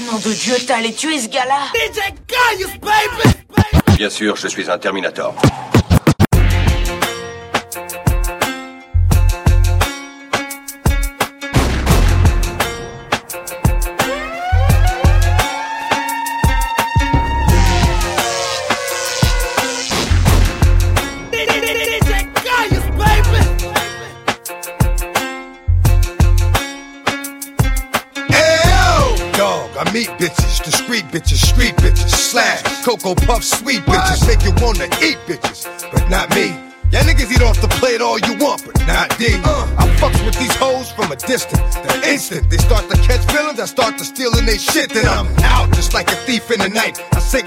Nom de Dieu, t'as allé tuer ce gars-là DJ Gaius, baby! Bien sûr, je suis un Terminator.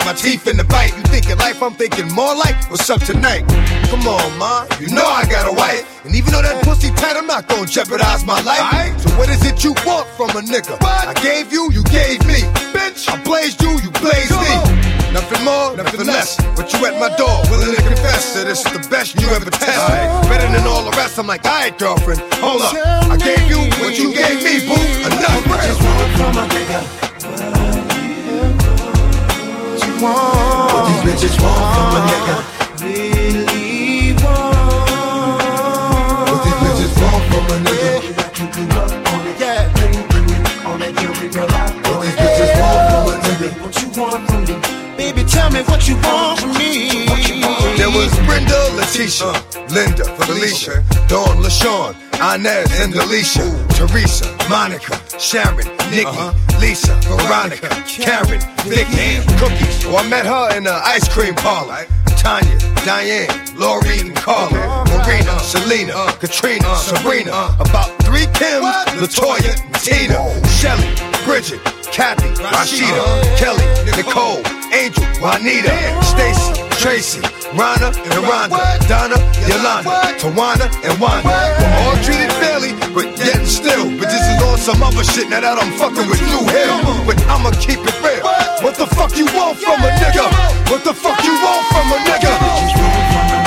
My teeth in the bite. You thinking life, I'm thinking more like what's up tonight. Come on, ma, you know I got a wife. And even though that pussy tight, I'm not gonna jeopardize my life. So what is it you want from a nigga? I gave you, you gave me. Bitch, I blazed you, you blazed me. Nothing more, nothing less. But you at my door, willing to confess that this is the best you ever test. Better than all the rest. I'm like, alright, girlfriend, hold up. I gave you what you gave What these bitches want from a nigga. Really want. What these bitches want from a nigga. Yeah. What these bitches want from a nigga. What you want from me? Baby, tell me what you want from me. There was Letitia, Linda, Felicia, Dawn, LaShawn, Inez, and Alicia, Teresa, Monica, Sharon, Nikki, uh-huh. Lisa, Veronica, Karen, Vicky, Cookies. Oh, I met her in the ice cream parlor. Tanya, Diane, Lori, and Carla, Marina, Selena, uh, Katrina, uh, Sabrina, uh. about three Kims, Latoya, Tina, Shelly, Bridget, Kathy, Rashida, Kelly, Nicole, Angel, Juanita, Stacy, Tracy, Rhonda, and Rhonda, Donna, Yolanda, Tawana, and Wanda. We're all treated fairly, but yet still. But this is on some other shit now that I'm fucking with Lou Hill. But I'ma keep it real. What the fuck you want from a nigga? What the fuck you want from a nigga?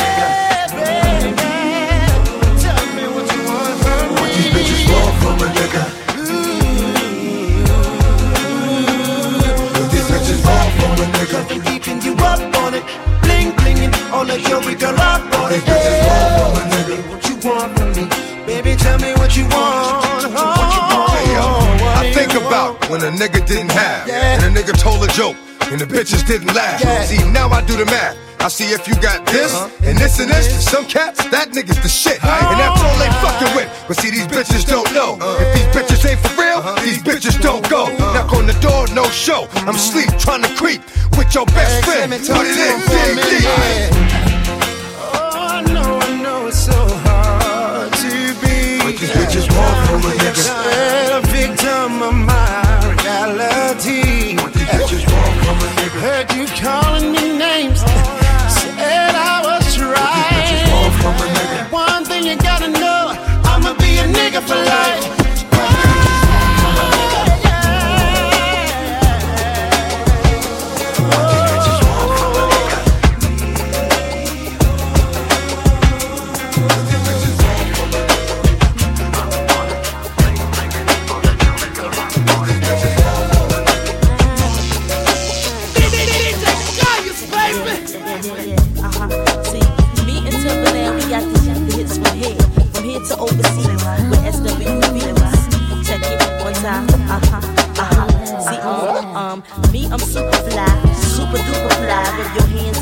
A nigga didn't have, Yeah. and a nigga told a joke, and the bitches didn't laugh. Yeah. See, now I do the math. I see if you got this, uh-huh. and this and this. To some cats, that nigga's the shit. And that's all they fucking with. But see, these bitches don't know. Uh-huh. If these bitches ain't for real, uh-huh. these bitches don't go. Knock on the door, no show. I'm asleep, trying to creep with your best friend. Let me Put it in, for dig deep. Oh, I know, I know it's so hard to be. What these bitches want from a nigga? For life.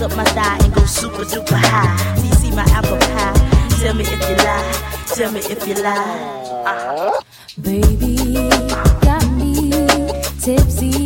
Up my thigh and go super duper high. See, see my apple pie. Tell me if you lie, tell me if you lie. Uh, Baby, got me tipsy,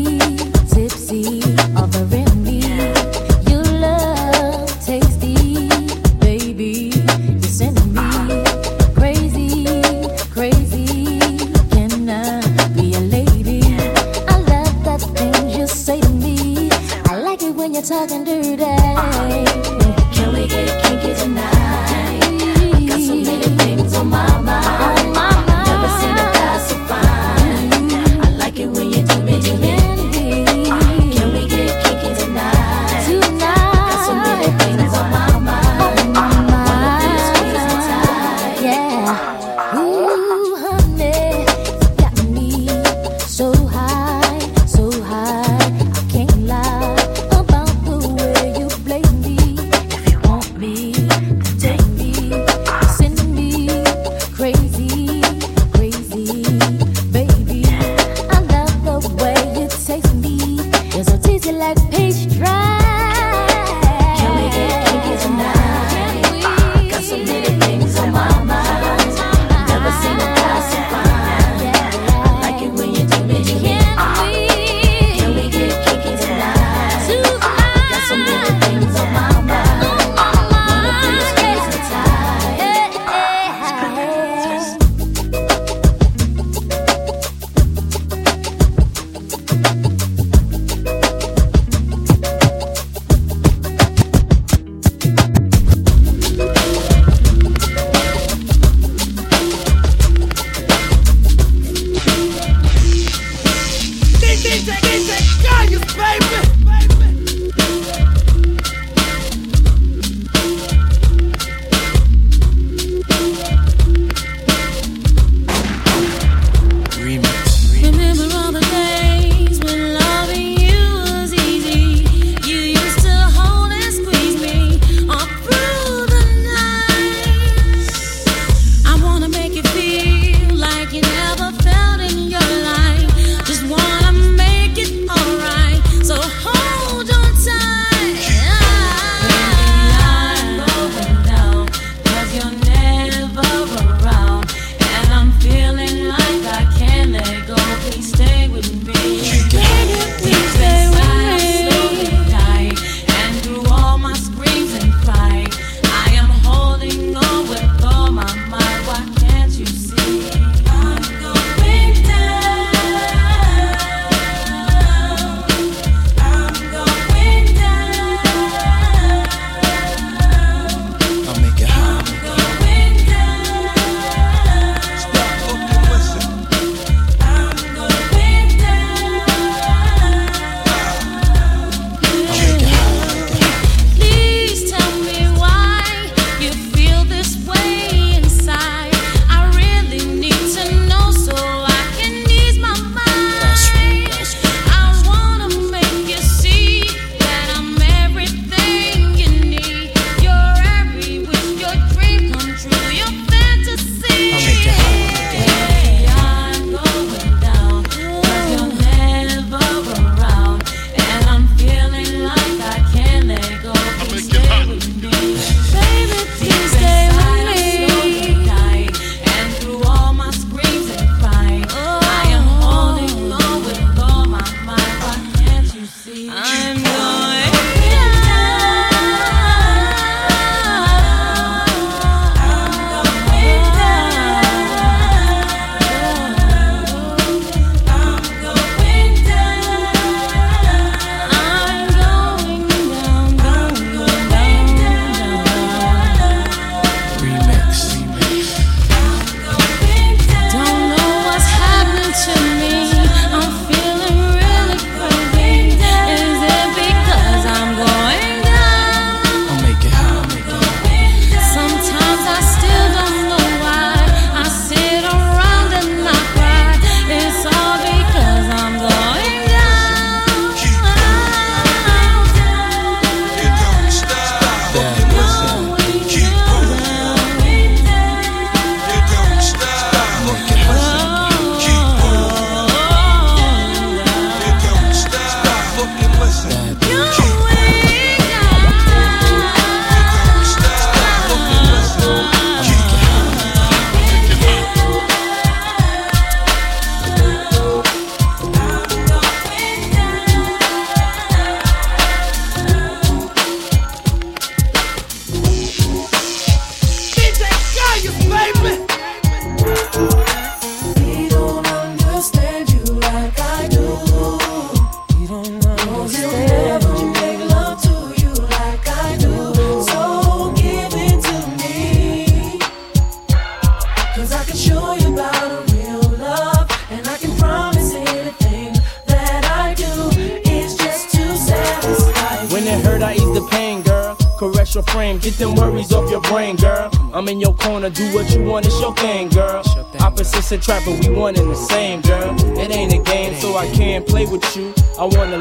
trapper, we one in the same, girl. It ain't a game, so I can't play with you. I wanna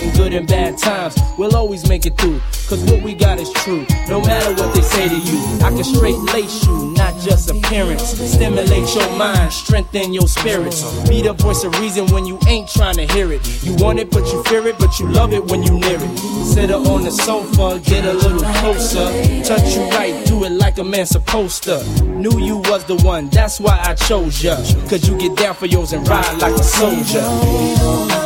In good and bad times, we'll always make it through. Cause what we got is true, no matter what they say to you. I can straight lace you, not just appearance. Stimulate your mind, strengthen your spirits. Be the voice of reason when you ain't trying to hear it. You want it, but you fear it, but you love it when you near it. Sit her on the sofa, get a little closer. Touch you right, do it like a man supposed to. Knew you was the one, that's why I chose ya. Cause you get down for yours and ride like a soldier.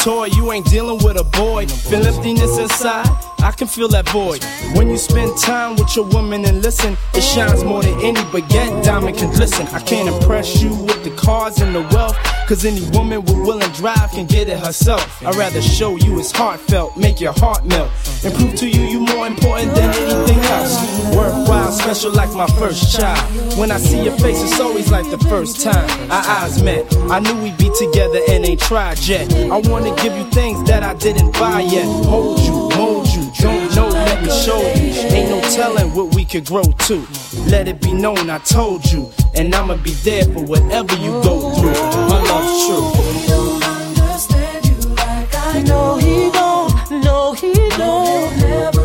Toy, you ain't dealing with a boy. Feel emptiness inside I can feel that void. When you spend time with your woman and listen, it shines more than any baguette diamond can glisten. I can't impress you with the cars and the wealth, cause any woman with will and drive can get it herself. I'd rather show you it's heartfelt, make your heart melt, and prove to you you more important than anything else. Worthwhile, special like my first child. When I see your face, it's always like the first time our eyes met. I knew we'd be together and ain't tried yet. I wanna give you things that I didn't buy yet. Hold you, mold you, know, let me show you. Ain't no telling what we could grow to. Let it be known I told you, and I'ma be there for whatever you go through. My love's true. Understand you like I No, he don't. No, he don't.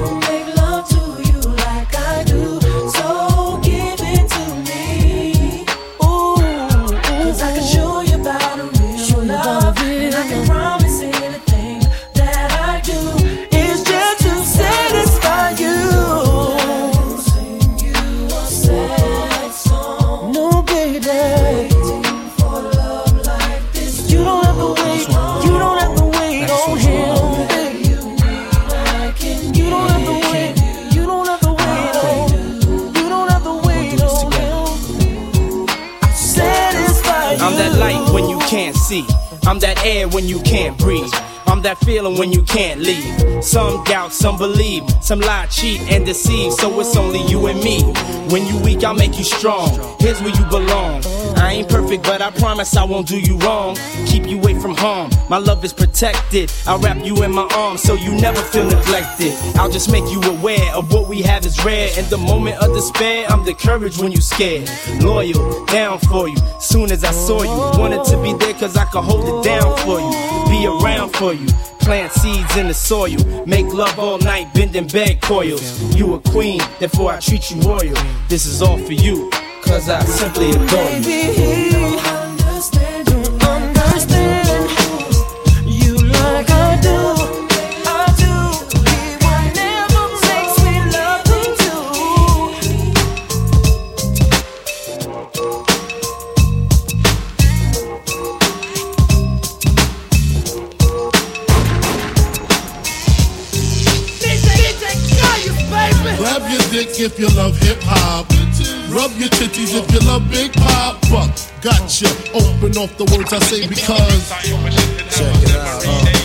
I'm that air when you can't breathe. I'm that feeling when you can't leave. Some doubt, some believe, some lie, cheat, and deceive. So it's only you and me. When you weak, I'll make you strong. Here's where you belong. I ain't perfect, but I promise I won't do you wrong. Keep you away from harm. My love is protected. I'll wrap you in my arms so you never feel neglected. I'll just make you aware of what we have is rare. In the moment of despair, I'm the courage when you scared. Loyal, down for you. Soon as I saw you, wanted to be there cause I could hold it down for you. Be around for you. Plant seeds in the soil. Make love all night, bending bed coils. You a queen, therefore I treat you royal. This is all for you, cause I simply adore you. If you love hip hop. Rub your titties if you love Big Papa. Gotcha. Open off the words I say because. Check it out. uh.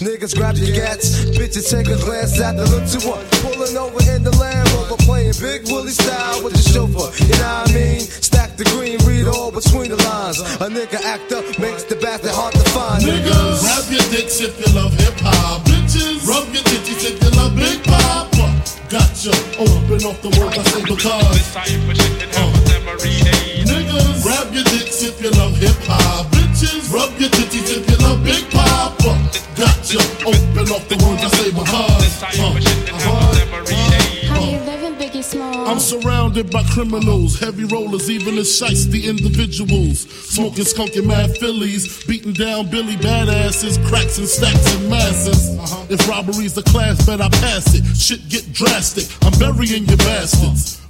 Niggas grab your gats. Bitches take a glance at the look to what? Pulling over in the Land Rover. Playing Big Willie style with the chauffeur. You know what I mean? Stack the green, read all between the lines. A nigga act up makes the bastard hard to find. Niggas, grab your dicks if you love hip hop. Bitches, rub your titties if you love Big Papa. Gotcha. oh, I've Open off the words I say because. Uh. Niggas, grab your dicks if you love hip hop. Bitches, rub your titties if you love Big Papa. Gotcha. Open off the words I say because. Uh-huh. How you living, Biggie Small? I'm surrounded by criminals, heavy rollers, even the shiesty individuals. Smoking skunky mad fillies, beating down Billy badasses, cracks and stacks and masses. If robbery's the class, bet I pass it. Shit get drastic, I'm burying your bastards.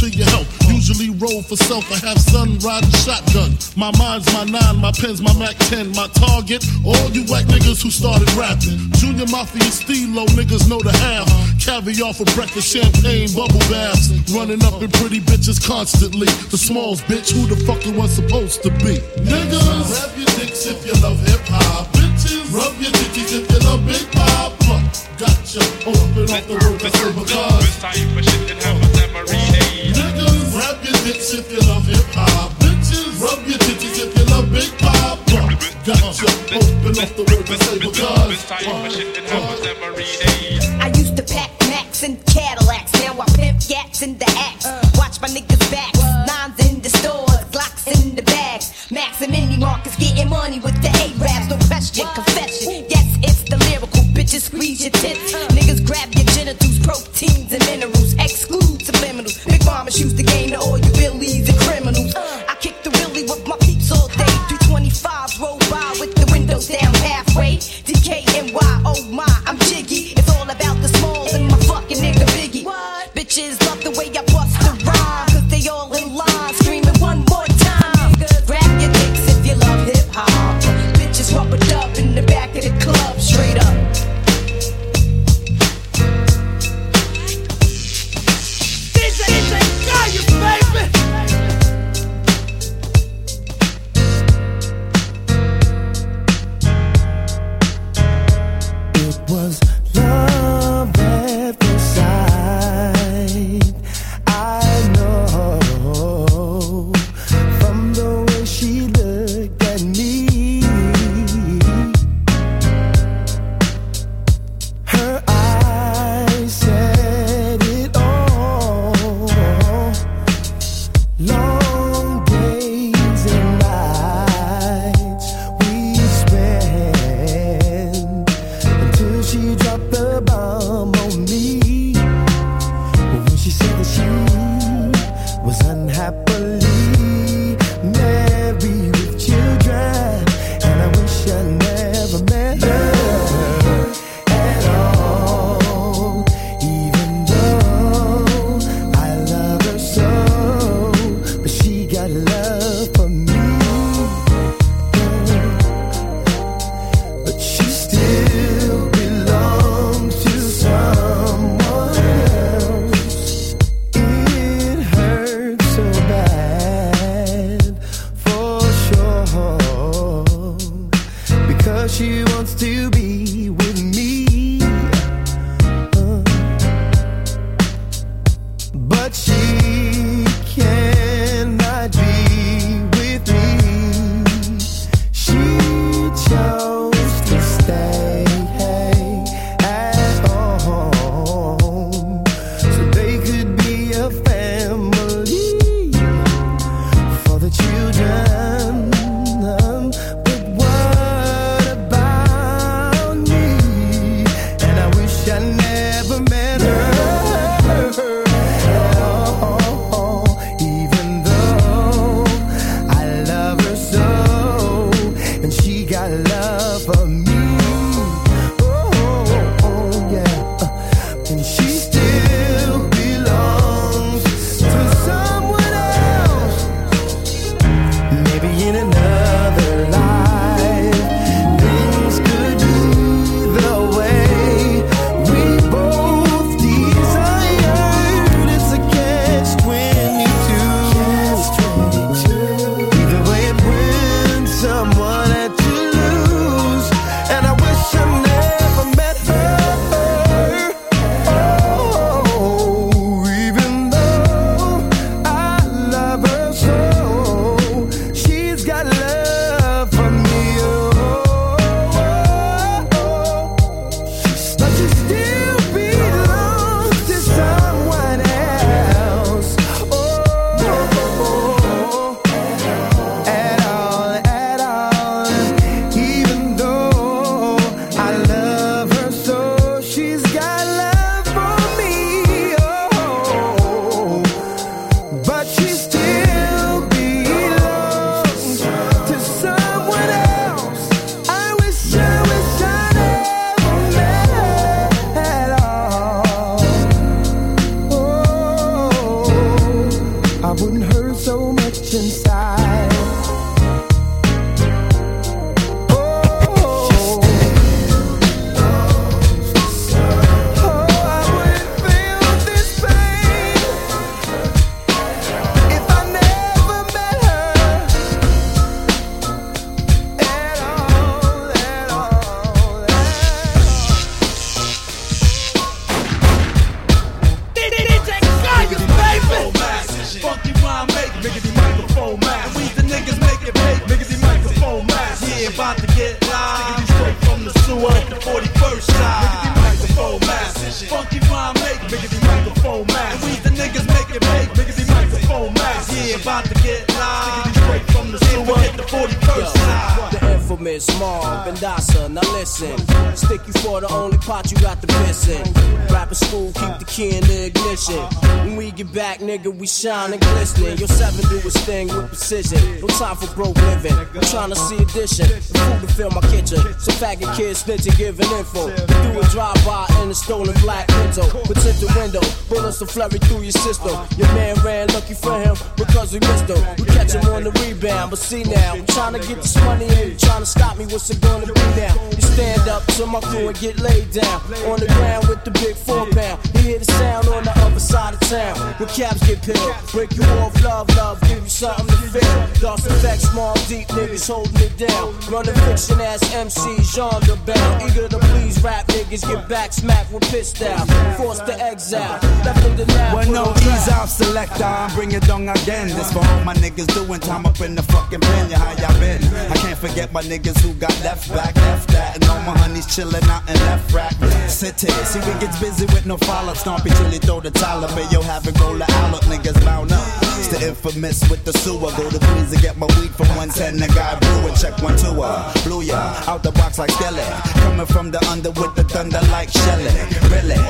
to your health. Usually roll for self. I have son riding shotgun. My mind's my nine, my pen's my Mac 10. My target, all you white niggas who started rapping. Junior Mafia Stilo, niggas know the half. Caviar for breakfast, champagne, bubble baths. Running up in pretty bitches constantly. The smalls, bitch, who the fuck you was supposed to be? Niggas, grab your dicks if you love hip hop. Rub your dickies if you love Big Papa. Gotcha, open up the word that's over cause. Niggas, grab your dicks if you love hip hop. Bitches, rub your dickies if you love Big Papa. Gotcha, open up the word that's over cause. I used to pack Macs and Cadillacs. Now I pimp gats in the axe. Watch my niggas back. Nines in the stores, Glocks in the bags. Max and Neiman Marcus getting money with the A-rabs, No question. Just squeeze your tits. Niggas grab your genitals, proteins and minerals, exclude subliminals. Big mama shoots the game to all time for broke living. I'm trying to see addition. Food to fill my kitchen. Some faggot kids snitching, giving info. Do a drive-by in a stolen black Pinto. Protect the window, bullets to flurry through your system. Your man ran lucky for him because we missed him. We catch him on the rebound, but see now, I'm trying to get this money and you trying to stop me. What's it gonna be now? Stand up to my crew and get laid down on the ground with the big four pound. You hear the sound on the other side of town. When caps get peeled, break you off, love, love, give you something to feel. Dark effect, small, deep niggas holding it down. Running fiction ass MCs, genre bound. Eager to please rap niggas, get back smacked with piss down. Forced to exile, left in the lab. Well, no, ease off, selector. I'm bringing down again. This for all my niggas doing time up in the fucking pen. Yeah, how y'all been? I can't forget my niggas who got left back, left that. And all my honeys chillin' out in left rack. City. See, we gets busy with no follow. Stompy till he throw the towel up. And yo, have it roll the out. Niggas bound up. It's the infamous with the sewer. Go to Queens and get my weed from 110. The guy blew and check one two uh, Blew ya out the box like Skelly. Coming from the under with the thunder like Shelly. Really?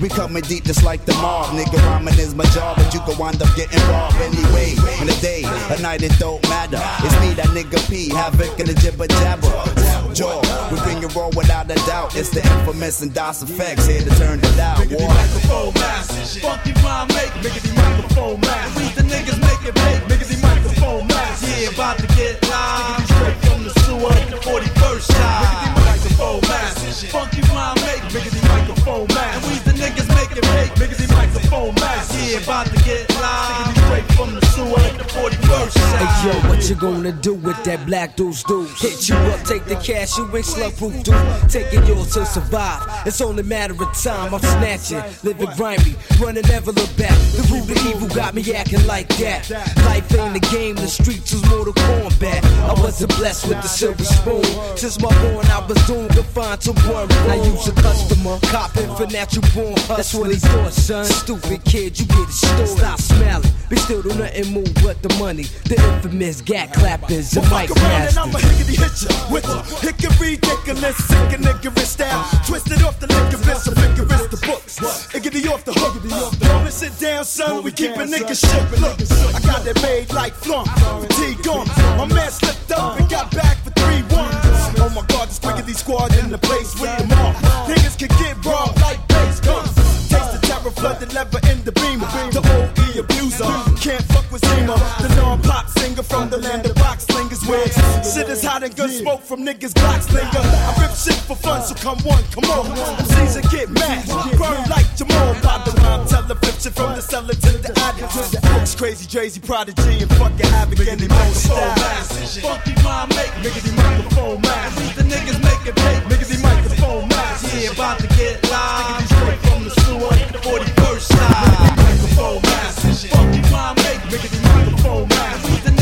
We coming deep just like the mob. Nigga, rhyming is my job, but you can wind up getting robbed anyway. In the day, a night, it don't matter. It's me, that nigga P, Havoc, in the jibber jabber. Jaw, we bring it raw without a doubt. It's the infamous and Das EFX here to turn it out. Miggity microphone master, funky rhyme make Miggity microphone master. We the niggas make it big. Miggity microphone master. Yeah, about to get live. Straight from the sewer, the 41st side. Miggity microphone master, funky rhyme make Miggity microphone master. We the niggas make it big. Miggity microphone master. Yeah, about to get live. Straight from the sewer, the 41st. Hey yo, what you gonna do with that black deuce deuce? Hit you up, take the cash, you ain't slug proof dude. Taking yours to survive. It's only a matter of time. I'm snatching, living grimy, running never look back. The root of evil got me acting like that. Life ain't a game, the streets was Mortal Kombat. I wasn't blessed with the silver spoon. Since my born, I was doomed to find to one room. I use a customer, copping for natural born hustlers. That's what he thought, son. Stupid kid, you get it stolen. Stop smiling, but still do nothing move but the money. The infamous gat clappers, the Well, mic around and I'ma hickety hit ya with a hickory ridiculous, sick and niggerous style. Twisted off the licorice, so vigorous the books. Hickety off the hook. Don't sit down, son, we keep a nigga shook. Look, I got that made like flunk, fatigue on. My man slipped up and got back for three ones. Oh my god, this quickity squad in the place with them all. Niggas can get robbed like bass guns. Taste the terror, flood the lever in the beamer. The Abuser, can't fuck with Zima. The non-pop singer from the land of box slingers. Where shit is hot and good smoke from niggas Glock slinger. I rip shit for fun, so come on, come on. MCs and get mad, burn like Jamal. By the rhyme, tell the flip from the cellar to the attic. Looks crazy, Drayz, Prodigy, and fucking havoc in the most style. Funky rhyme make, Niggas, miggity microphone mask. We the niggas make it big, miggity Yeah, about to get live. Straight from the sewer, the 41st side. Microphone mask. Funky rhyme make, miggity microphone mask.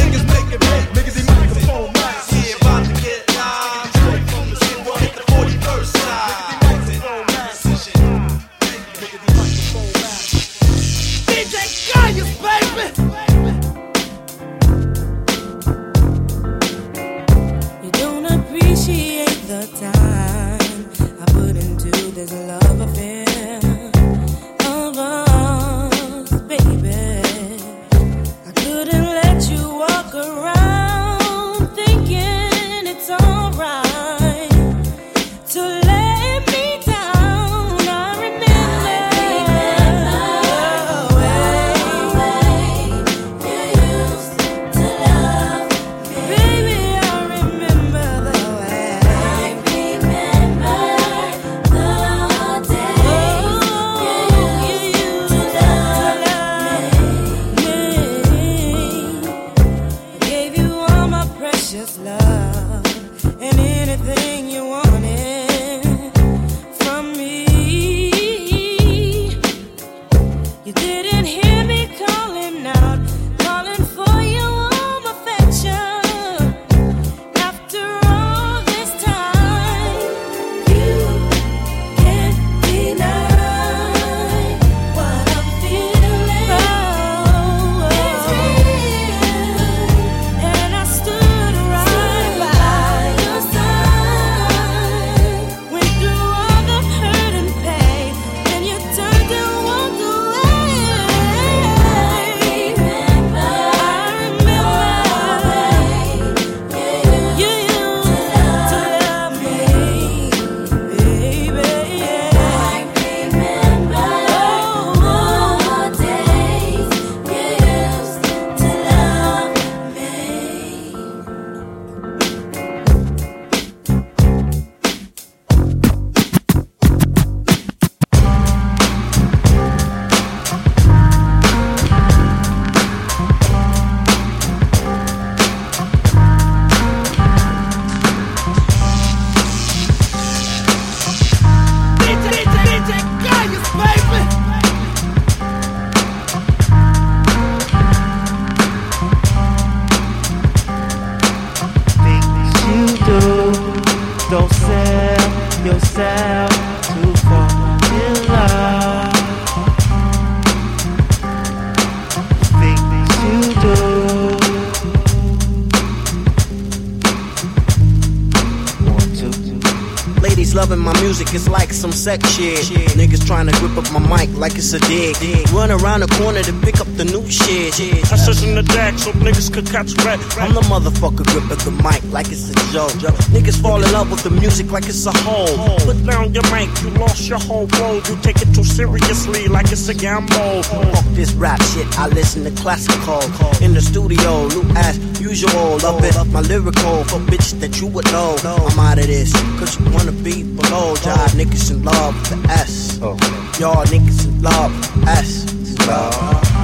Sex shit. Niggas trying to grip up my mic like it's a dig. Run around the corner to pick up the new shit. I sit in the deck so niggas could catch red. I'm the motherfucker gripping the mic like it's a joke. Niggas fall in love with the music like it's a hole. Put down your mic, you lost your whole world. You take it too seriously like it's a gamble. Fuck this rap shit, I listen to classical. In the studio, new as usual. Love it, my lyrical for bitches that you would know. I'm out of this, cause you wanna be below. Jive niggas in love with the S. Oh. Y'all niggas in love with the S. Love.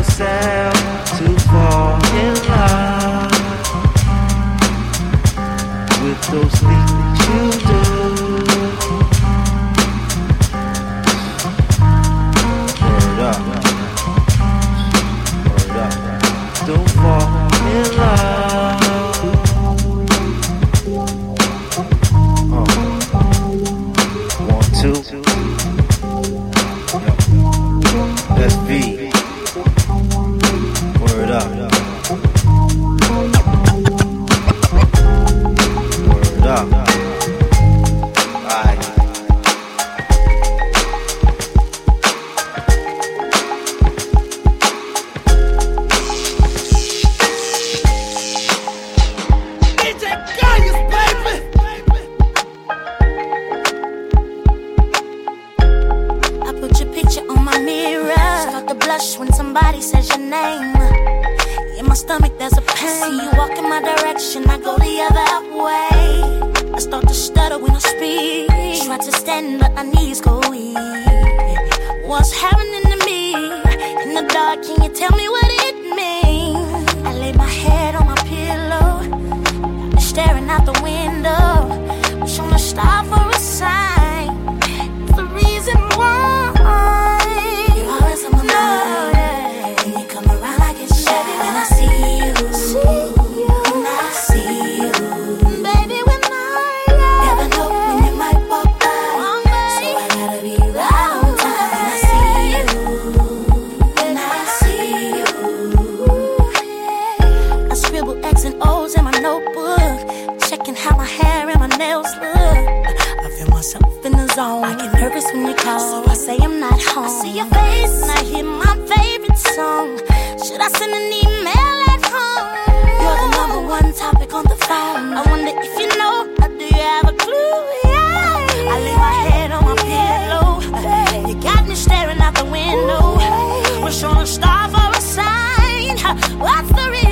Yourself to fall in love with those things you do. I get nervous when you call, so I say I'm not home. I see your face and I hear my favorite song. Should I send an email at home? You're the number one topic on the phone. I wonder if you know, or do you have a clue? Yeah. I lay my head on my pillow. You got me staring out the window. We're showing a star for a sign. What's the reason?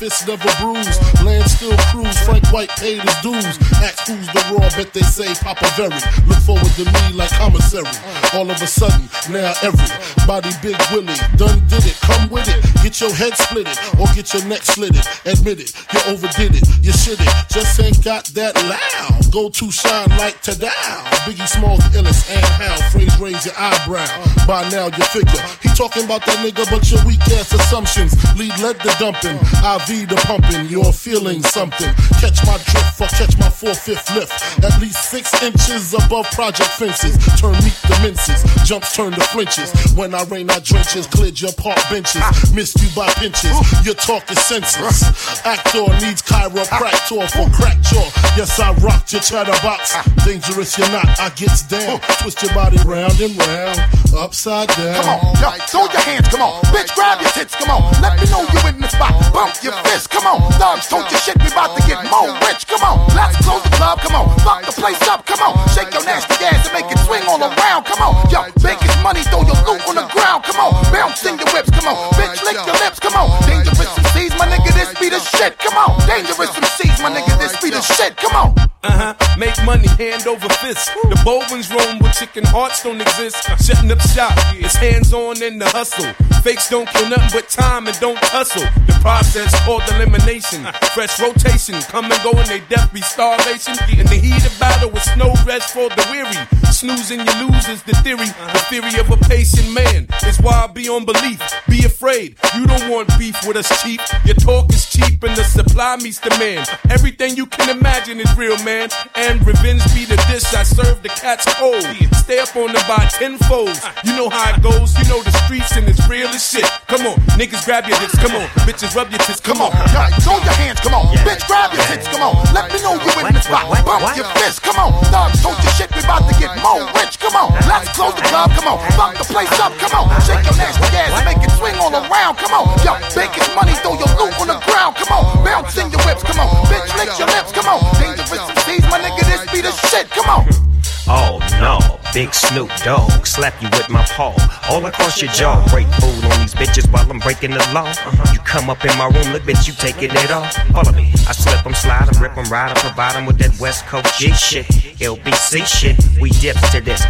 Niggas so my fist never bruised. Land still cruise, Frank White paid his dues. Ask who's the raw, bet they say Papa Very. Look forward to me like commissary. All of a sudden, now everybody Big Willie done did it. Come with it, get your head split it, or get your neck slitted. Admit it, you overdid it, you shit it. Just ain't got that loud. Go to shine like to down. Biggie Smalls, the illest, and how phrase raise your eyebrow. By now you figure he talking about that nigga, but your weak ass assumptions lead led the dumping, IV the pumping. You're feeling something. Catch my drift or catch my four fifth lift. At least six inches above project fences. Turn meat to minces, jumps turn to flinches. When I rain, I drenches, cleared your park benches. Missed you by pinches. Your talk is senseless. Actor needs chiropractor for crack jaw. Yes, I rocked your chatterbox. Dangerous, you're not. I gets down. Twist your body round and round, upside down. Come on, yo, throw your hands, come on. Bitch, grab your tits, come on. Let me know you in the spot. Bump your fist, come on. Thugs, don't your shit, we about to get more rich, come on. Let's close the club, come on. Fuck the place up, come on. Shake your nasty ass and make it swing all around, come on. Yo, biggest money, throw your loot on the ground, come on. Bounce in your whips, come on. Bitch, lick your lips, come on. Dangerous MCs, my nigga, this be the shit, come on. Dangerous MCs, my nigga, this be the shit, come on. Uh Make money hand over fist. The bold ones roam with chicken hearts don't exist. Shutting up shop. It's hands on in the hustle. Fakes don't kill nothing but time and don't hustle. The process called elimination. Fresh rotation. Come and go and they death be starvation. In the heat of battle with no rest for the weary. Snoozing you lose is the theory. The theory of a patient man is why I be on belief. Be afraid. You don't want beef with us cheap. Your talk is cheap and the supply meets demand. Everything you can imagine is real, man. And revenge be the dish I serve the cats cold. Stay up on the by tenfold. You know how it goes. You know the streets and it's real as shit. Come on, niggas grab your dicks. Come on, bitches rub your tits. Come on, Yo, throw your hands, come on. Bitch, grab your tits, come on. Let me know you in the spot. Bump your fist, come on. Thugs, don't your shit, we about to get more rich, come on. Let's close the club, come on. Fuck the place up, come on. Shake your nasty ass and make it swing all around, come on. Yo, biggest money, throw your loot on the ground, come on. Bounce in your whips, come on. Bitch, lick your lips, come on. Dangerous MCs, my nigga, this be the shit, come on. Oh no, big Snoop Dogg, slap you with my paw, all across your jaw. Break food on these bitches while I'm breaking the law. Uh-huh. You come up in my room, look bitch, you taking it off. Follow me, I slip 'em, slide 'em, rip 'em, ride 'em, provide 'em with that West Coast G shit, LBC shit. We dips to this,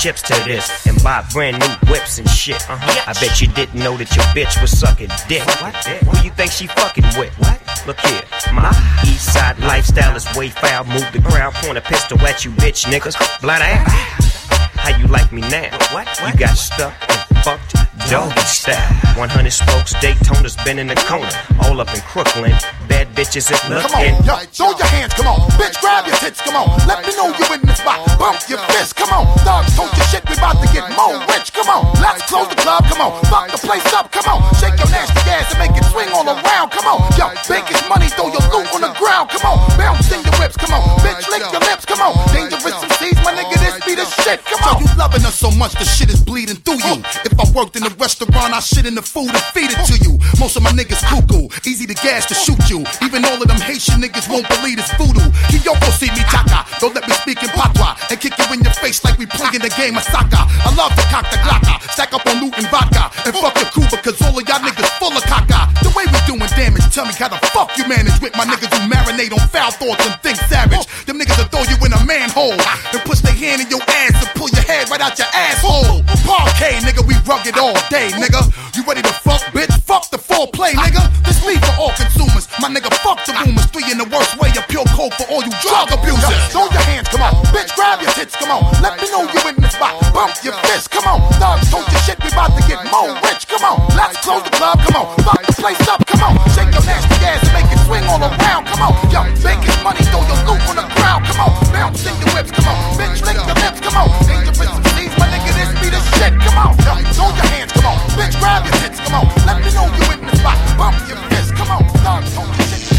chips to this, and buy brand new whips and shit. Uh-huh. I bet you didn't know that your bitch was sucking dick. What? Who you think she fucking with? What? Look here, my east side lifestyle is way foul. Move the crowd, point a pistol at you, bitch niggas. Blind ass. How you like me now? What? You got stuck and fucked doggy style. 100 spokes, Daytona's been in the corner. All up in Crooklyn. Bad bitches is Come looking. on, yo, throw your hands, come on. Bitch, grab your tits, come on. Let me know you in the spot. Bump your fist, come on. Thugs, don't your shit, we about to get more rich, come on. Let's close the club, come on. Fuck the place up, come on. Shake your nasty ass and make it swing all around, come on. Yo, biggest money, throw your loot on the ground, come on. Bounce in your whips, come on. Bitch, lick your lips, come on. Dangerous MCs, my nigga, this be the shit, come on. So you loving us so much, the shit is bleeding through you. Oh. If I worked in a restaurant, I shit in the food and feed it to you. Most of my niggas cuckoo, easy to gas to shoot you. Even all of them Haitian niggas won't believe it's voodoo. Kiyoko see me chaka, don't let me speak in patois and kick you in your face like we playing the game of soccer. I love to cock the glocka, stack up on loot and vodka, and fuck your crew because all of y'all niggas full of caca. The way we doing damage, tell me how the fuck you manage with my niggas who marinate on foul thoughts and think savage. Oh. Them niggas will throw you in a manhole and push their hand in your ass and pull your head right out your asshole. Parquet, nigga, we rugged all day, nigga. You ready to fuck, bitch? Fuck the foreplay, nigga. This me for all consumers. My nigga, fuck the rumors. Three in the worst way, a pure coke for all you drug abusers. Throw your hands, come on. Bitch, grab your tits, come on. Let me know you in the spot. Bump your fist, come on. Thugs, don't your shit, we about to get more rich, come on. Let's close the club, come on. Fuck the place up, come on. Shake your nasty ass and make it swing all around, come on. Yo, biggest money, throw your loot on the ground, come on. Bounce in your whips, come on. Bitch, lick your lips, come on. Dangerous MCs, my nigga, this be the shit, come on. Yo, throw your hands, come on. Bitch, grab your tits, come on. Let me know you in the spot. Bump your fist, come on. Thugs, don't your shit,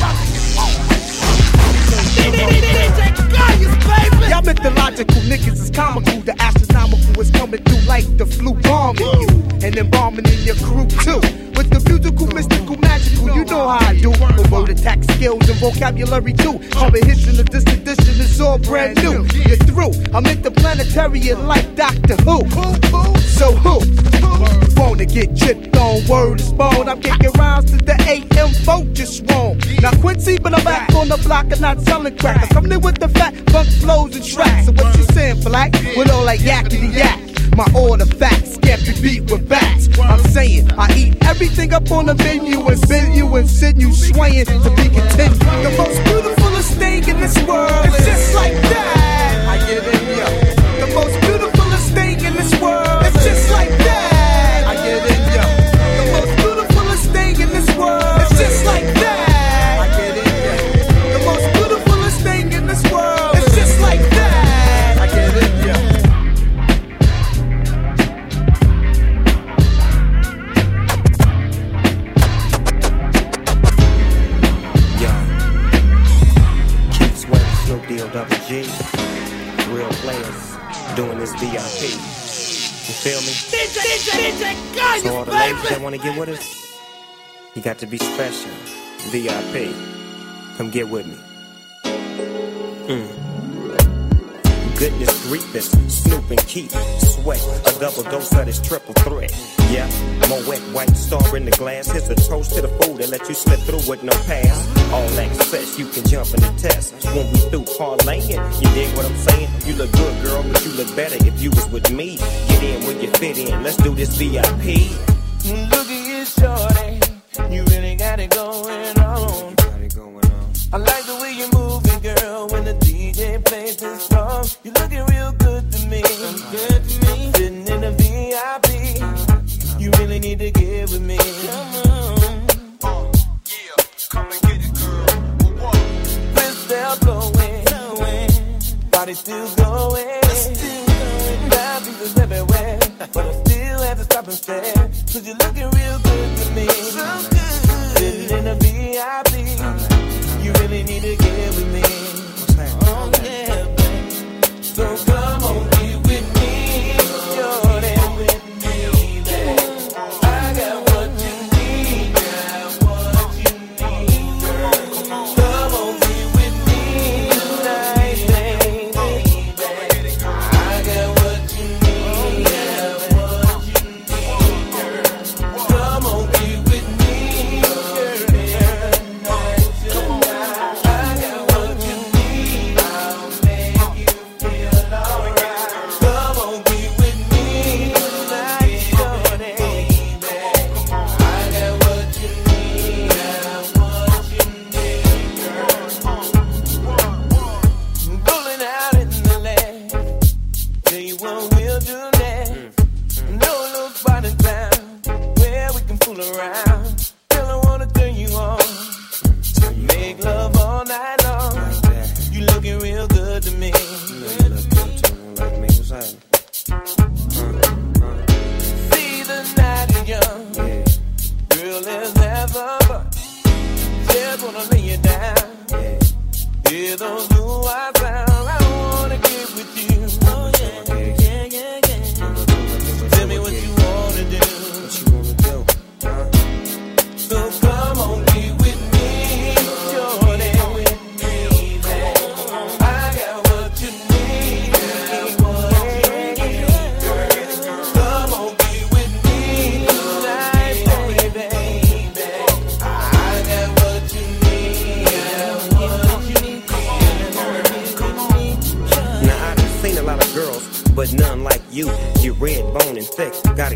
we about to get more Y'all mythological niggas is comical. The astronomical is coming through like the flu bombing you. And bombing in your crew too. With the musical, mystical, magical, you know how I do. But word attack skills and vocabulary too. Comprehension of this edition is all brand new. You're through. I'm interplanetary like Doctor Who. So who? Wanna get chipped on word is bone. I'm kicking rounds to the AM folk just wrong. Now Quincy, but I'm back on the block and not selling crack. I'm coming in with the fat funk flows and tracks. So what you saying, black? With all that yakety yak. My order facts can't be beat with bats. I'm saying I eat everything up on the menu and spin you and send you swaying to be content. The most beautifulest thing in this world is just like that. I get in ya. The most beautifulest thing in this world is just like that. That want to get with us, you got to be special. VIP. Come get with me. Mm. Goodness grievous, Snoop and Keith, sweat, a double dose of this triple threat. Yeah, more wet white star in the glass. Here's a toast to the food that let you slip through with no pass. All access, you can jump in the test. When we through parlaying, you dig what I'm saying? You look good, girl, but you look better if you was with me. Get in where you fit in. Let's do this VIP. Look at you, shorty. You really got it going on. I like the way you're moving, girl, when the DJ plays this song. You're looking real good to me. Good to me. Sitting in the VIP. You really need to get with me. Come on. Come and get it, girl. Crystal blowing. Body still going. Now pieces everywhere. But I still have to stop and stare. Cause you're looking real good to me. So good. Sitting in the VIP. You really need to get with me. Oh, yeah, babe. So come on,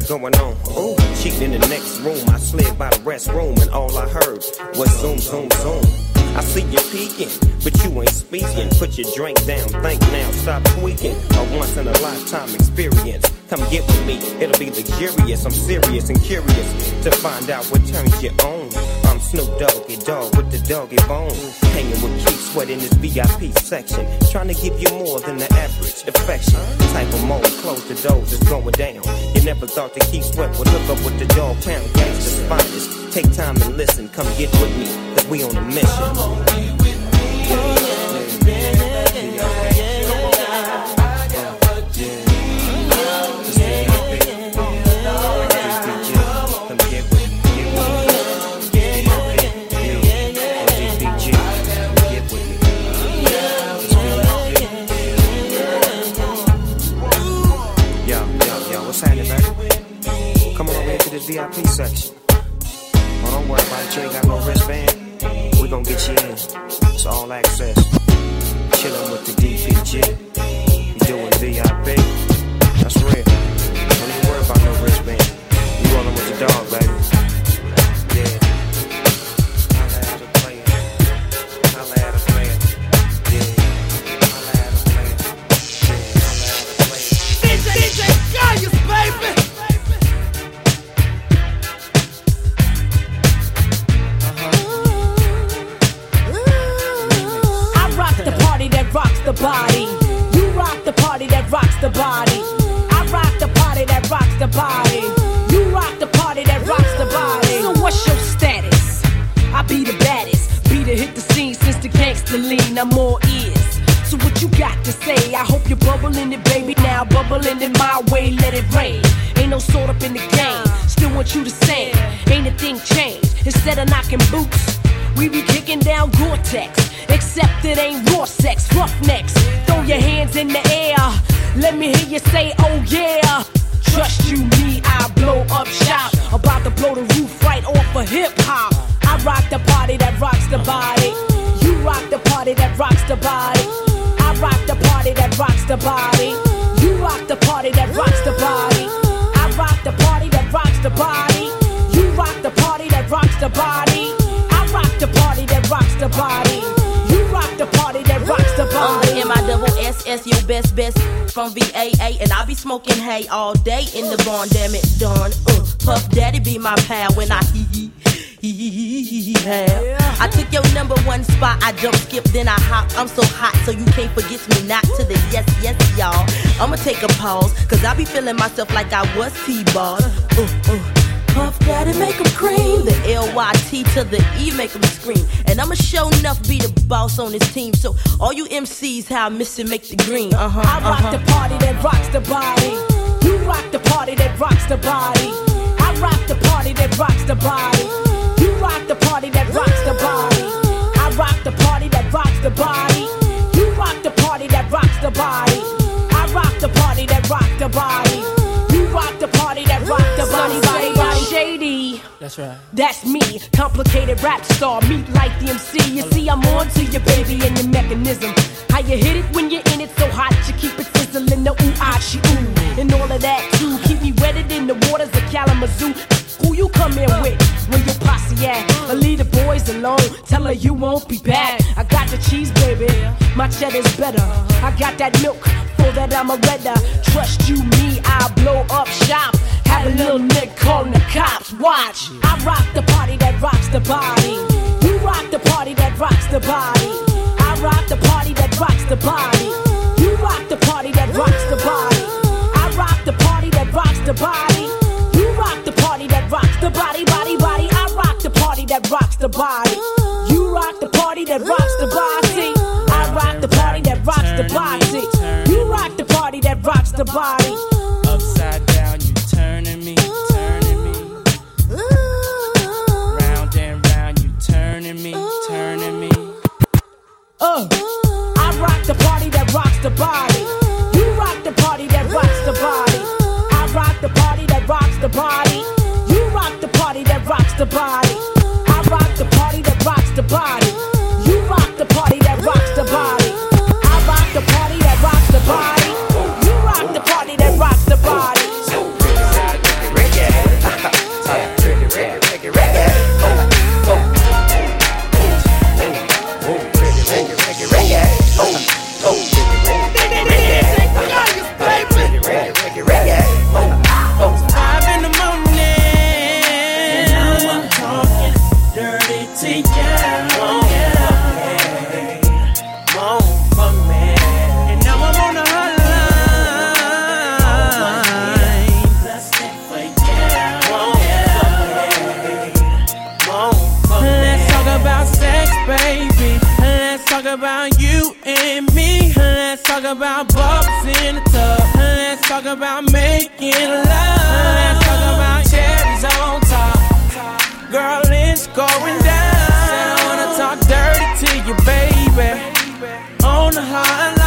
going on. Ooh, cheating in the next room. I slid by the restroom and all I heard was zoom, zoom, zoom. I see you peeking, but you ain't speaking. Put your drink down, think now, stop tweaking. A once in a lifetime experience. Come get with me, it'll be luxurious. I'm serious and curious to find out what turns you on. I'm Snoop Doggy Dogg with the doggy bone. Hanging with Keith Sweat in this VIP section. Never thought pause, cause I be feeling myself like I was T-Ball. Uh, uh. Puff Daddy make 'em cream. The L-Y-T to the E make 'em scream. And I'ma show enough be the boss on this team. So all you MCs, how I miss it, make the green. Uh-huh. I rock uh-huh. the party that rocks the body. You rock the party that rocks the body. I rock the party that rocks the body. You rock the party that rocks the body. I rock the party that rocks the body. That's right. That's me, complicated rap star, meet like the MC. You see, I'm on to your baby and your mechanism. How you hit it when you're in it so hot, you keep it sizzling, the ooh, ah, she ooh. And all of that too, keep me wetted in the waters of Kalamazoo. Who you come in with when your posse at? I leave the boys alone, tell her you won't be back. I got the cheese, baby, my cheddar's better. I got that milk, for that I'm a redder. Trust you, me, I'll blow up shop. Have a little nick calling the cops. Watch, I rock the party that rocks the body. You rock the party that rocks the body. I rock the party that rocks the body. You rock the party that rocks the body. I rock the party that rocks the body. You rock the party that rocks the body, body, body. Rocks the body. You rock the party that rocks the body. I rock the party that rocks the body. You rock the party that rocks the body. Upside down, you turning me, turning me. Round and round, you turning me, turning me. Uh, I rock the party that rocks the body. You rock the party that rocks the body. I rock the party that rocks the body. You rock the party that rocks the body. Talk about making love. Let's talk about cherries on top. Girl, it's going down. Said I wanna talk dirty to you, baby. On the hotline.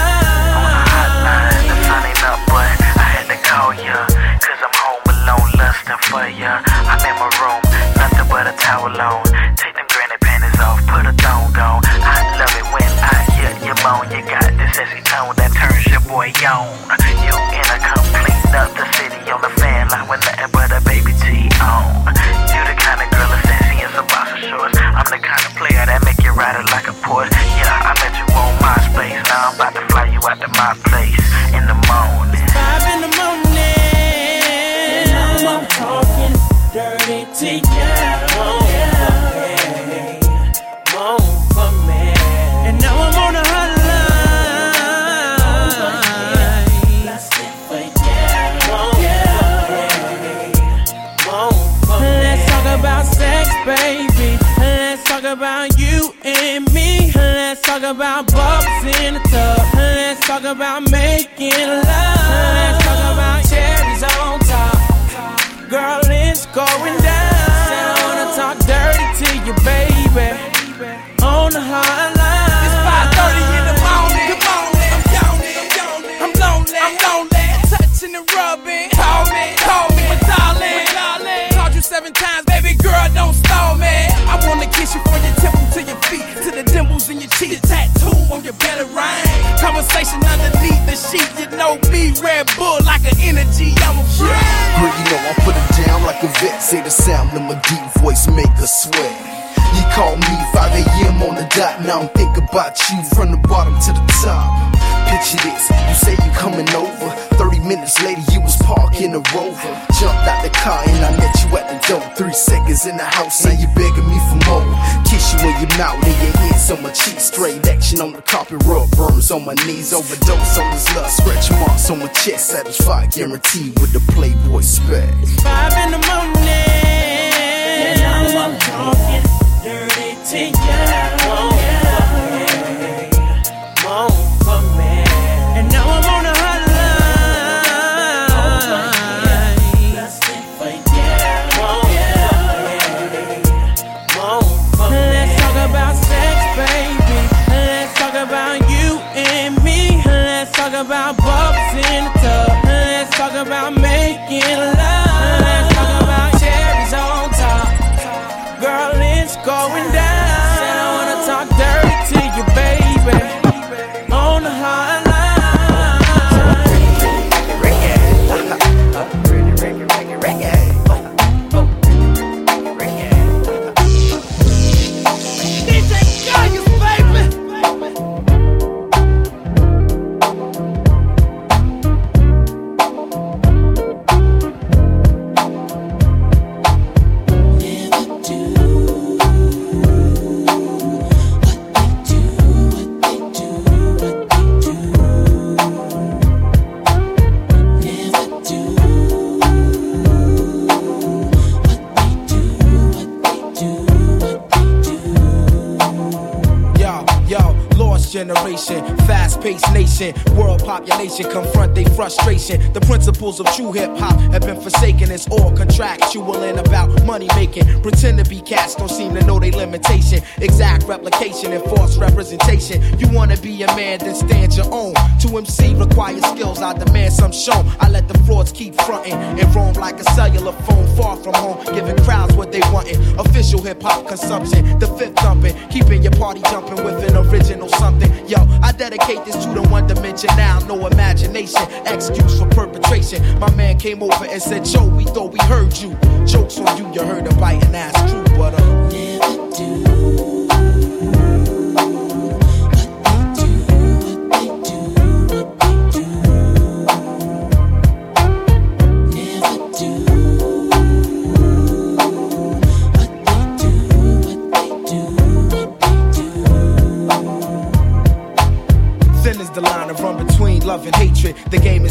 Signing up, but I had to call ya. Cause I'm home alone, lusting for ya. I'm in my room, nothing but a towel on. Take them granny panties off, put a thong on. I love it when I hear you moan. You got this sexy tone that turns your boy on. Player that make you ride it like a Porsche. Yeah, I met you on MySpace. Now I'm about to fly you out to my place talk about making love. Talk about cherries on top. Girl, it's going down. Said I wanna talk dirty to you, baby. On the hotline. It's 5:30 in the morning. Come on, I'm yawning. I'm lonely. I'm lonely. Touching and rubbing. Call me, call me, darling. Called you seven times, baby girl, don't stall me. I wanna kiss you from your temple to your feet, to the dimples in your cheek, Conversation underneath the sheet, you know me, Red Bull like an energy, I'm a friend. Girl, you know I put it down like a vet. Say the sound of my deep voice make her sweat. You call me 5 a.m. on the dot. Now I'm thinking about you from the bottom to the top. Picture this, you say you coming over. 30 minutes later, you was parking a rover. Jumped out the car and I met you at the door. Three seconds in the house, now you begging me for more. Kiss you in your mouth and your hands on my cheek. Straight action on the carpet, rub burns on my knees. Overdose on this love, scratch marks on my chest. Satisfied, guaranteed with the Playboy spec. Five in the morning. And now I'm talking dirty to you. Forsaken. It's all contractual and about money making. Pretend to be cats, don't seem to know their limitation. Exact replication and false representation. Wanna be a man, then stand your own. To MC requires skills, I demand some shown. I let the frauds keep fronting and roam like a cellular phone far from home, giving crowds what they wantin'. Official hip hop consumption, the fifth thumping, keeping your party jumping with an original something. Yo, I dedicate this to the one dimension now, no imagination, excuse for perpetration. My man came over and said, Joe, we thought we heard you. Jokes on you, you heard a biting ass true, but uh,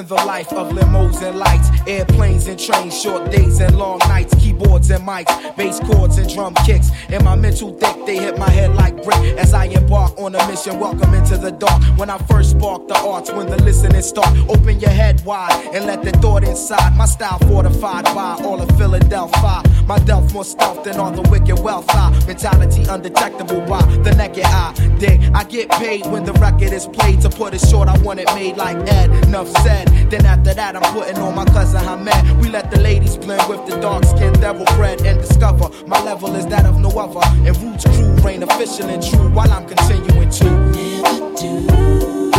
Living the life of limos and lights, airplanes and trains, short days and long nights, keyboards and mics, bass chords and drum kicks. In my mental thick, they hit my head like brick as I embark on a mission. Welcome into the dark. When I first spark the arts, when the listening start, open your head wide and let the thought inside. My style fortified by all of Philadelphia. My delf more stealth than all the wicked wealth. I mentality undetectable by the naked eye. Dig, I get paid when the record is played. To put it short, I want it made like Ed. Enough said. Then after that, I'm putting on my cousin Hamed. We let the ladies blend with the dark skin devil bread and discover my level is that of no other. And Roots crew reign official and true while I'm continuing to never do.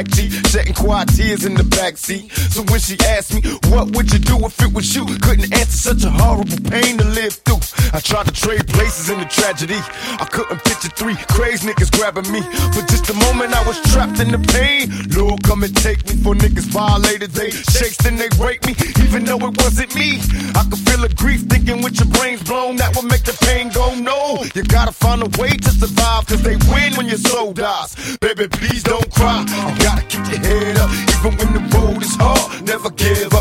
Black cheek, shedding quiet tears in the backseat. So when she asked me, what would you do if it was you? Couldn't answer such a horrible pain to live through. I tried to trade places in the tragedy. I couldn't picture three crazy niggas grabbing me. For just a moment, I was trapped in the pain. Lord, come and take me for niggas violated. They shakes, then they rape me, even though it wasn't me. I could feel the grief thinking with your brains blown. That would make the pain go no. You gotta find a way to survive, cause they win when your soul dies. Baby, please don't cry. You gotta keep your head up, even when the road is hard. Never give up.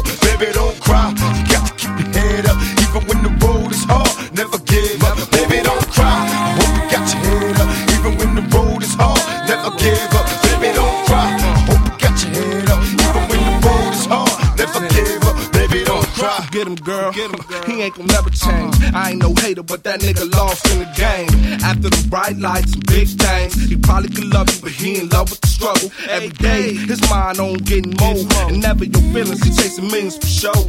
He ain't gonna never change. I ain't no hater, but that nigga lost in the game. After the bright lights and big things, he probably could love you, but he in love with the struggle. Every day, his mind on getting more. And never your feelings, he chasing millions for show.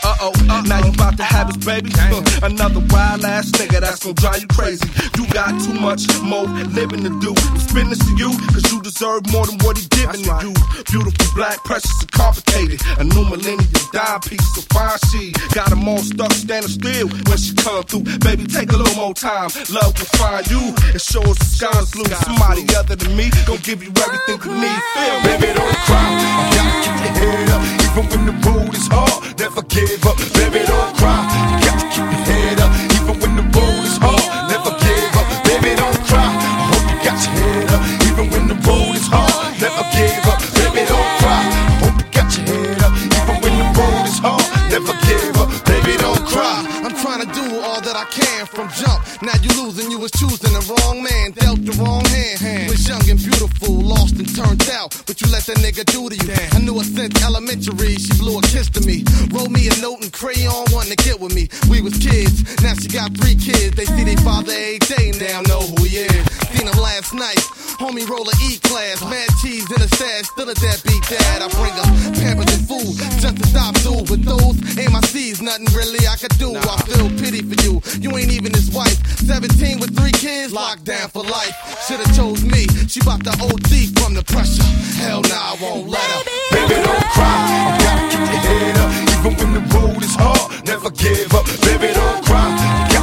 Uh oh, now you about to have his baby. Huh, Another wild ass nigga that's gonna drive you crazy. You got too much more living to do. Spin this to you, cause you deserve more than what he giving to you. Beautiful, black, precious, and complicated. A new millennium dime piece, of fine she got them all stuck standing still when she come through. Baby, take a little more time. Love will find you and show us the sky's blue. Somebody other than me gon' give you everything you need. Feel? Baby, don't cry. You gotta keep your head up, even when the road is hard. Never give up. Baby, don't cry. You got to keep your head up, Now you losing, you was choosing the wrong man, dealt the wrong hand. Was young and beautiful, lost and turned out, but you let that nigga do to you. I knew her since elementary, she blew a kiss to me. Wrote me a note and crayon, wanting to get with me. We was kids, now she got three kids. They see their father every day, now know who he is. Seen him last night. Homie roll a E class, mad cheese in a stash, still a deadbeat dad. I bring up pampers and food just to stop through. With those ain't my C's, nothing really I could do. I feel pity for you. You ain't even his wife. 17 with three kids, locked down for life. Should've chose me. She bout to OD from the pressure. Hell nah, I won't let her. Baby, don't cry. You gotta keep your head up. Even when the road is hard, never give up. Baby, don't cry.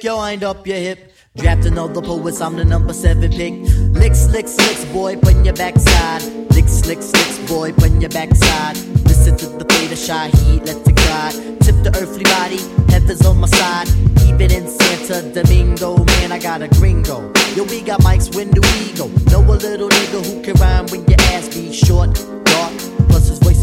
Jalik, yo, wind up your hip. Draft another the poets, I'm the number seven pick. Licks, licks, licks, boy, put your backside. Licks, licks, licks, boy, put your backside. Listen to the fate of shy heat, let it glide. Tip the earthly body, heaven's on my side. Keep it in Santa Domingo, man, I got a gringo. Yo, we got do we go? Know a little nigga who can rhyme when your ass be short, dark, plus his voice.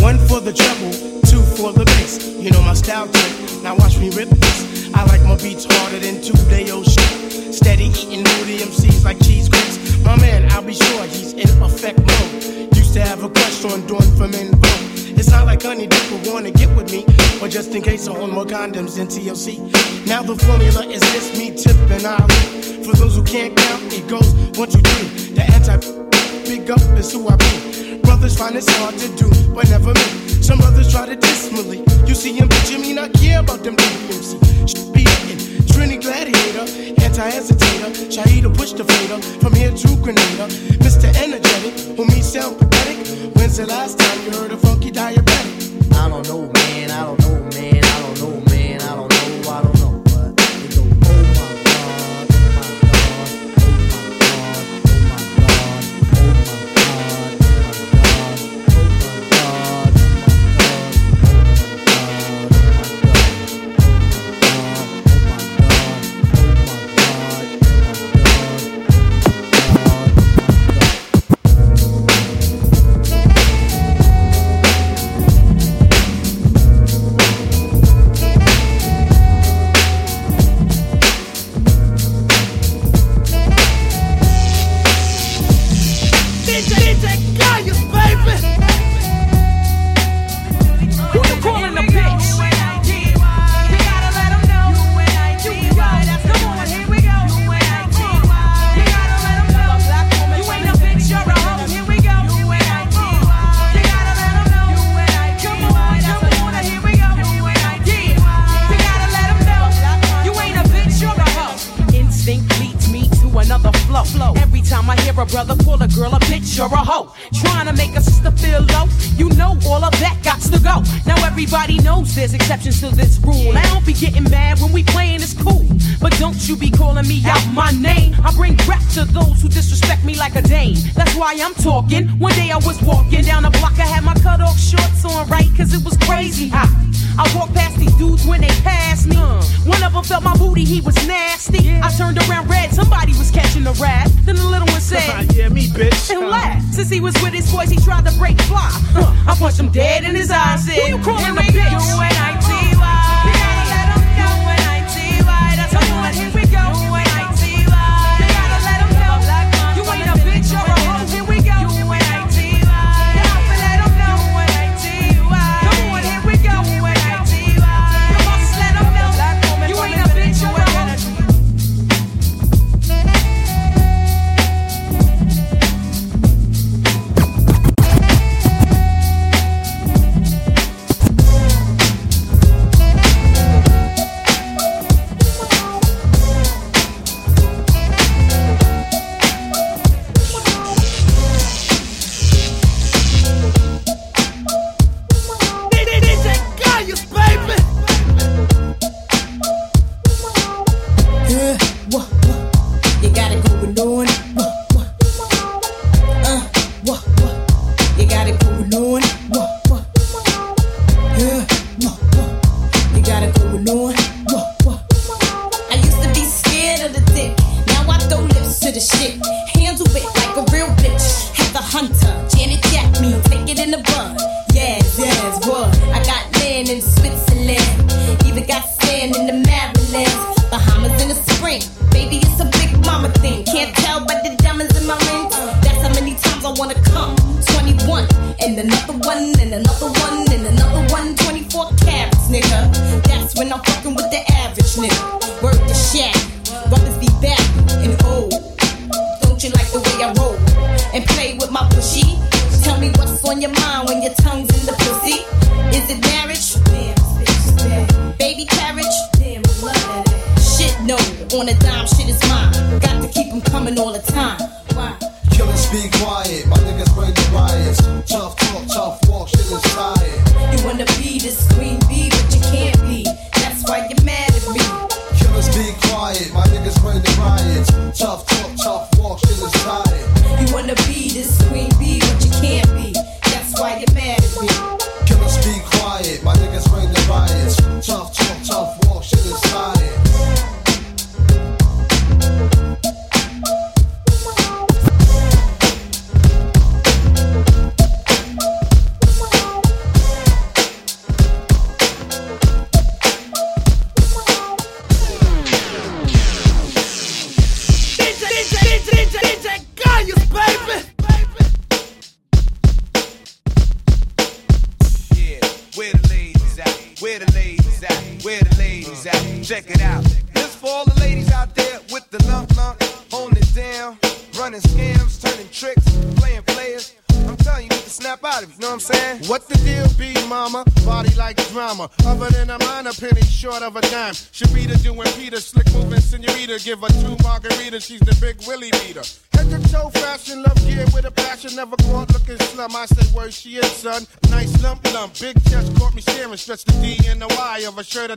One for the treble, two for the bass. You know my style trick. Now watch me rip this. I like my beats harder than two day old shit. Steady eating moody MCs like cheese grits. My man, I'll be sure he's in effect mode. Used to have a crush on doing for men vote. It's not like honey dip would wanna get with me, or just in case I own more condoms than TLC. Now the formula is this: me, tip, out. For those who can't count, it goes one, two, three. The anti big up is who I be. Brothers find it's hard to do, but never me. Some brothers try to diss me. You see him, but you mean I care about them DMC. Should be in Trini Gladiator, anti-hesitator, Shahida push the fader from here to Grenada. Mr. Energetic, who me sound pathetic. When's the last time you heard a funky diabetic? I don't know, man, I don't know, man, I don't know, man,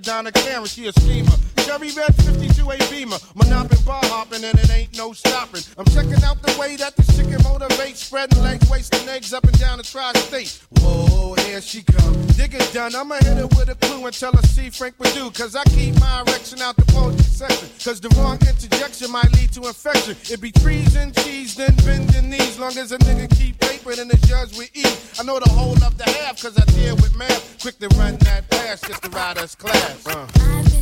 Donna. coming and it ain't no stopping. I'm checking out the way that the chick can motivate, spreading legs, wasting eggs up and down the tri-state. Whoa, here she come. Dig it done, I'ma hit it with a clue and tell her see Frank Perdue, cause I keep my erection out the poetry section, cause the wrong interjection might lead to infection. It be trees and cheese, then bending knees, long as a nigga keep paper and the judge will eat. I know the whole of the half, cause I deal with math, quick to run that past just to ride us class. Uh.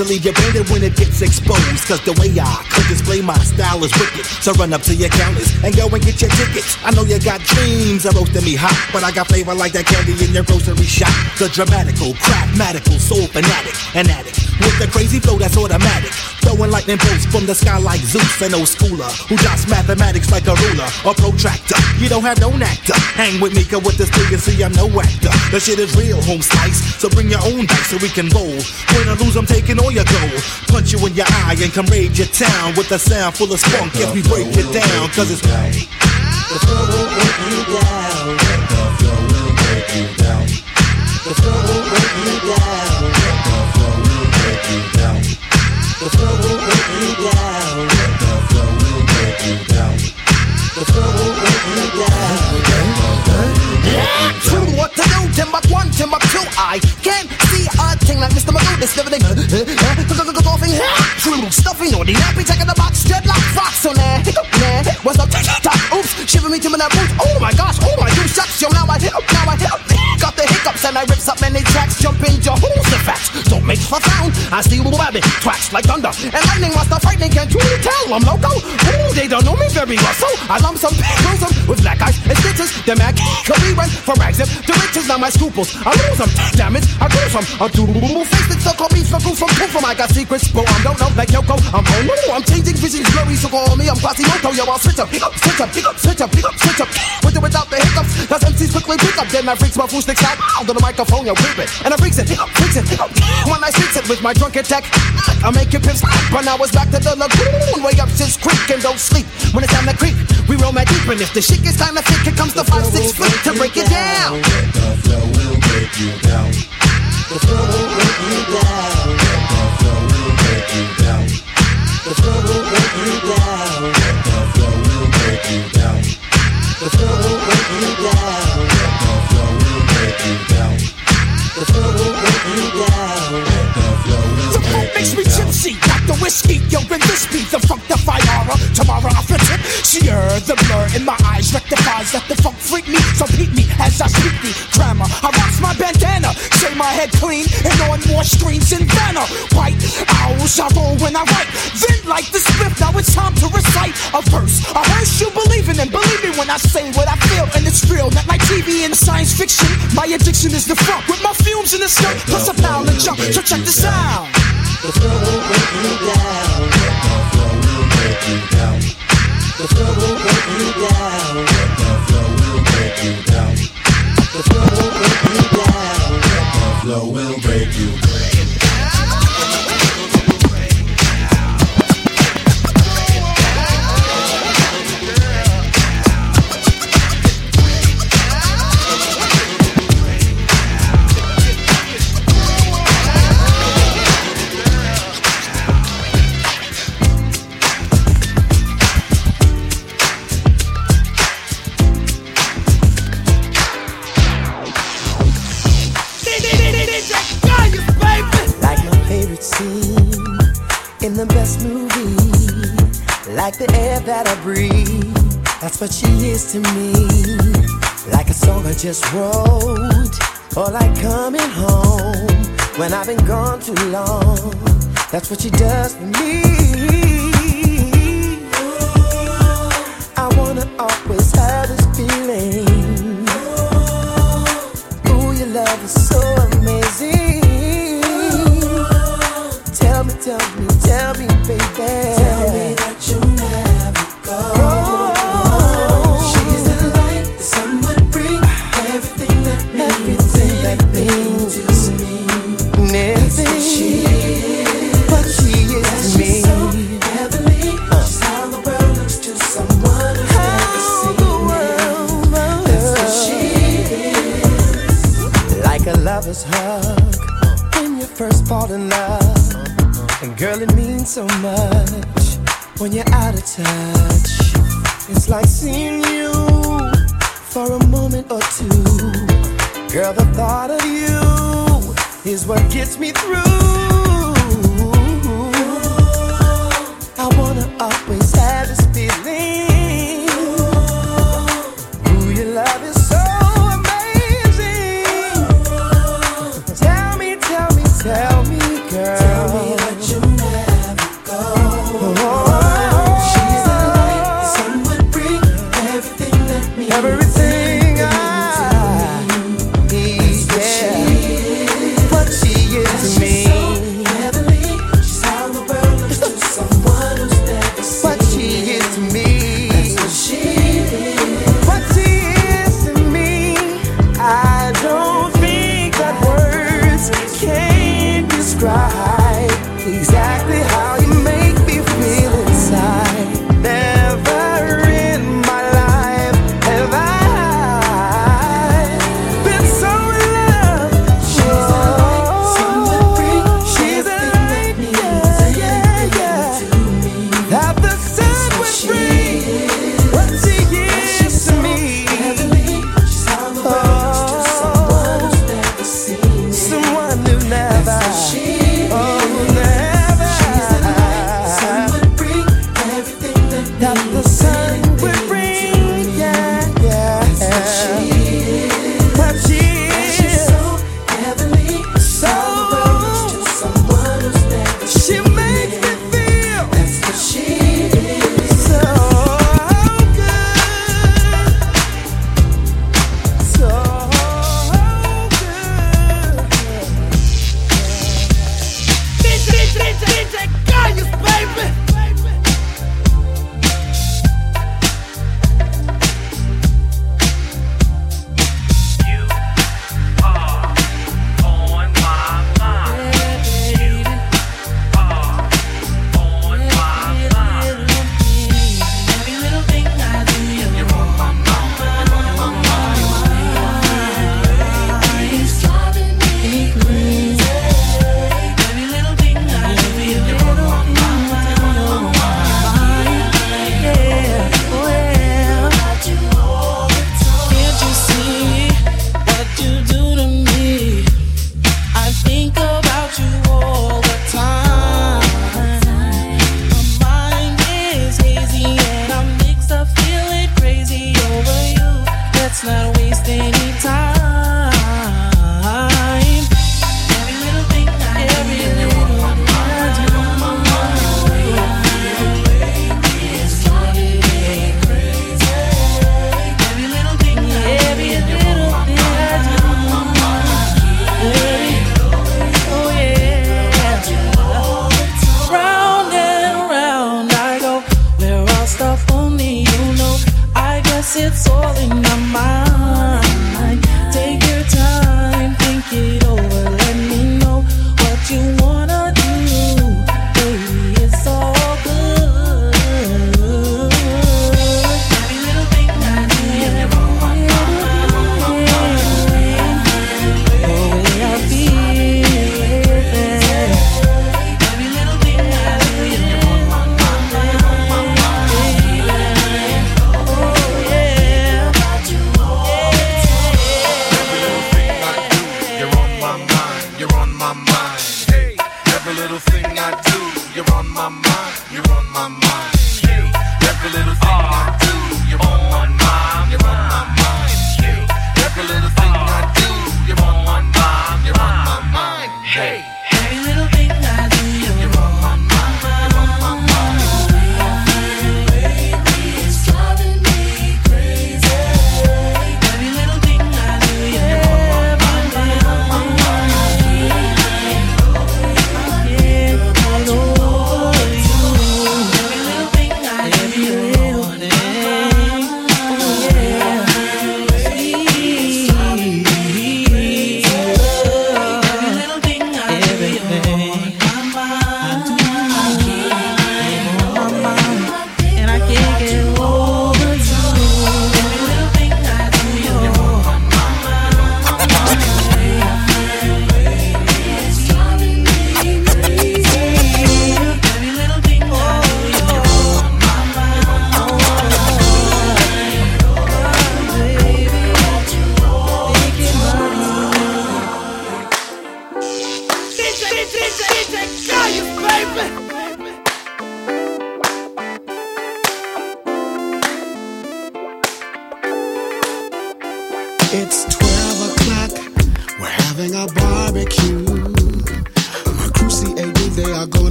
To leave you branded when it gets exposed. Cause the way I could display my style is wicked. So run up to your counters and go and get your tickets. I know you got dreams of roasting me hot, but I got flavor like that candy in your grocery shop. The dramatical, craftmatical, soul fanatic, an addict with the crazy flow that's automatic. Throwing lightning bolts from the sky like Zeus, an old schooler who drops mathematics like a ruler or protractor. You don't have no actor. Hang with me, cause with this thing see, I'm no actor. The shit is real, home slice. So bring your own dice so we can roll. Win or lose, I'm taking all your gold. Punch you in your eye and come raid your town with a sound full of spunk if we break it down, cause it's right. The flow will break you down. The flow will break you down. The flow will break you down. The flow will break you down. The flow will break you down. The flow will you down. The flow will you down. True, what to do? Timbuk one, Timbuk two. I can't see a thing like Mr. Magoo. This living golfing. True, stuffing or the nappy, checking the box, dreadlock fox on there. Hiccup, nah. What's up? Top, oops, shiver me to my boots. Oh my gosh, oh my two shucks. Yo, now I hiccup, now I hiccup. Got the hiccups and I rips up many. Jump the facts. Don't make a sound. I see rabbit tracks like thunder. And lightning was the frightening. Can't you tell I'm loco? Ooh, they don't know me very well. So I lump some, them with black eyes and stitches. The Mac could be run for rags. If the riches now my scruples. I lose them. Damage, I lose them. I'm too face it, so call me from proof from I got secrets, but I don't know like Yoko. I'm on no, I'm changing visions, blurry, so call me. I'm Quasimodo, yo, I'll switch up, pick up, switch up, pick up, switch up, pick up, switch up. With or without the hiccups, that's MCs quickly pick up. Then I freaks my fool sticks out on the microphone, yo, whip it. And I freaks it, freaks it. When I speaks it with my drunken tech, I make it pips. But now it's back to the lagoon, way up since creek and don't sleep. When it's time to creep, we roll my deep, and if the shit gets time to think, here comes the five, six feet to break it down. The flow will break you down. The flow will break you down. The whiskey. Yo, when this be the funk the aura. Tomorrow I fit it. Sheer the blur in my eyes rectifies. Let the funk freak me, so peep me as I speak the grammar. I rocks my bandana, shave my head clean, and on more screens than Vanna. White owls, I roll when I write. Then, like the script, now it's time to recite a verse. A verse you believe in, and believe me when I say what I feel, and it's real. Not like TV and science fiction. My addiction is the funk with my fumes in the skirt, plus a pound of junk. So check this out. The flow will break you down. The flow will break you down. The flow will break you down. The flow will break you down. Like the air that I breathe. That's what she is to me. Like a song I just wrote. Or like coming home when I've been gone too long. That's what she does for me.